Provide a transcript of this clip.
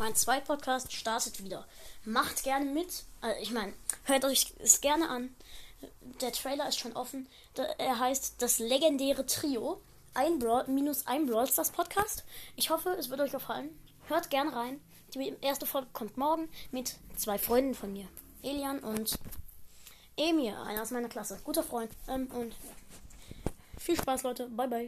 Mein zweiter Podcast startet wieder. Macht gerne mit. Also ich meine, hört euch es gerne an. Der Trailer ist schon offen. Er heißt das legendäre Trio. Ein Brawl, minus ein Brawl Stars Podcast. Ich hoffe, es wird euch gefallen. Hört gerne rein. Die erste Folge kommt morgen mit zwei Freunden von mir. Elian und Emir, einer aus meiner Klasse. Guter Freund. Ähm, und viel Spaß, Leute. Bye, bye.